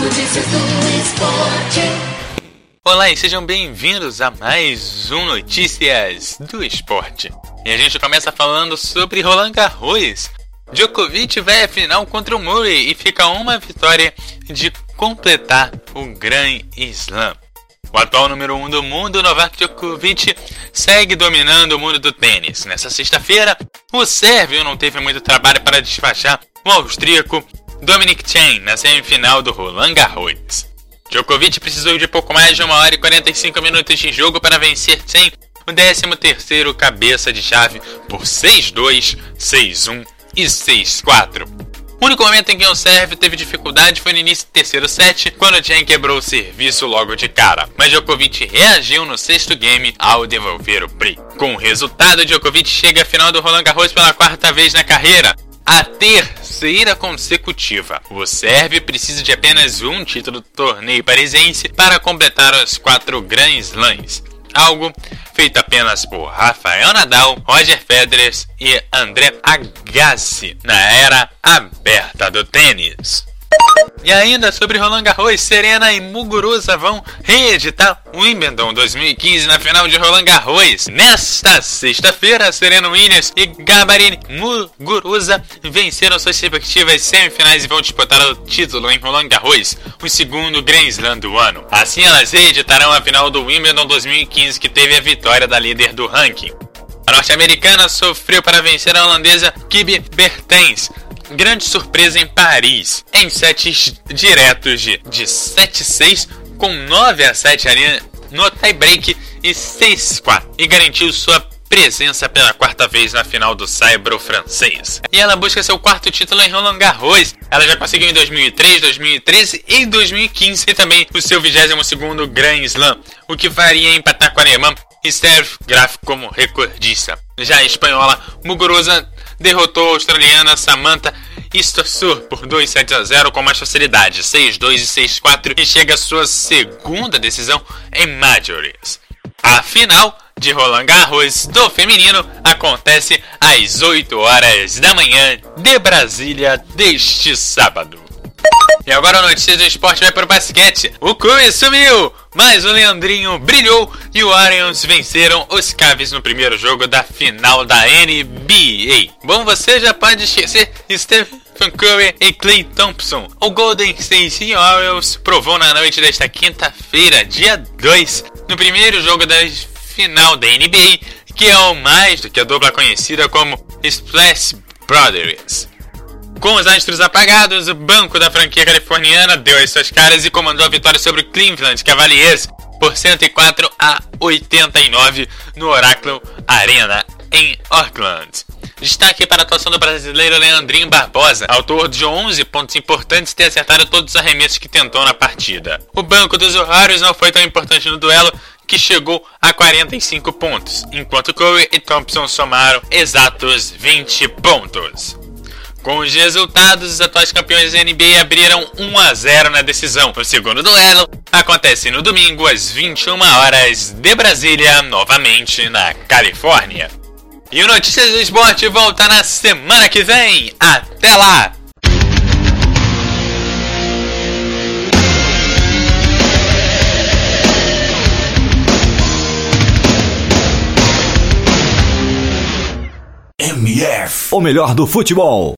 Notícias do esporte. Olá e sejam bem-vindos a mais um Notícias do Esporte. E a gente começa falando sobre Roland Garros. Djokovic vai à final contra o Murray e fica uma vitória de completar o Grand Slam. O atual número 1 um do mundo, Novak Djokovic, segue dominando o mundo do tênis. Nessa sexta-feira, o sérvio não teve muito trabalho para despachar o austríaco Dominic Thiem na semifinal do Roland Garros. Djokovic precisou de pouco mais de 1 hora e 45 minutos de jogo para vencer Thiem, o 13º cabeça de chave, por 6-2, 6-1 e 6-4. O único momento em que o sérvio teve dificuldade foi no início do terceiro set, quando Chen quebrou o serviço logo de cara, mas Djokovic reagiu no sexto game ao devolver o break. Com o resultado, Djokovic chega à final do Roland Garros pela quarta vez na carreira, a terceira consecutiva. O sérvio precisa de apenas um título do torneio parisense para completar os quatro Grand Slams. Algo feito apenas por Rafael Nadal, Roger Federer e André Agassi na era aberta do tênis. E ainda sobre Roland Garros, Serena e Muguruza vão reeditar Wimbledon 2015 na final de Roland Garros. Nesta sexta-feira, Serena Williams e Gabarini Muguruza venceram suas respectivas semifinais e vão disputar o título em Roland Garros, o segundo Grand Slam do ano. Assim, elas reeditarão a final do Wimbledon 2015 que teve a vitória da líder do ranking. A norte-americana sofreu para vencer a holandesa Kibi Bertens grande surpresa em Paris, em sets diretos de, de 7-6 com 9 a 7 ali no tie-break e 6-4 e garantiu sua presença pela quarta vez na final do Saibro francês. E ela busca seu quarto título em Roland Garros. Ela já conseguiu em 2003, 2013 e 2015 e também o seu 22º Grand Slam, o que faria empatar com a alemã Steph Graf como recordista. Já a espanhola Muguruza derrotou a australiana Samantha Istossur por 2 7 a 0 com mais facilidade, 6-2 e 6-4 e chega à sua segunda decisão em Majors. A final de Roland Garros do feminino acontece às 8 horas da manhã de Brasília deste sábado. E agora a notícia do esporte vai para o basquete. O Curry sumiu, mas o Leandrinho brilhou e o Arians venceram os Cavs no primeiro jogo da final da NBA. Bom, você já pode esquecer Stephen Curry e Clay Thompson. O Golden State Warriors provou na noite desta quinta-feira, dia 2, no primeiro jogo da final da NBA, que é o mais do que a dupla conhecida como Splash Brothers. Com os astros apagados, o banco da franquia californiana deu as suas caras e comandou a vitória sobre o Cleveland Cavaliers por 104 a 89 no Oracle Arena em Oakland. Destaque para a atuação do brasileiro Leandrinho Barbosa, autor de 11 pontos importantes e ter acertado todos os arremessos que tentou na partida. O banco dos usuários não foi tão importante no duelo, que chegou a 45 pontos, enquanto Curry e Thompson somaram exatos 20 pontos. Com os resultados, os atuais campeões da NBA abriram 1 a 0 na decisão. O segundo duelo acontece no domingo às 21 horas de Brasília, novamente na Califórnia. E o Notícias do Esporte volta na semana que vem. Até lá! MF, o melhor do futebol.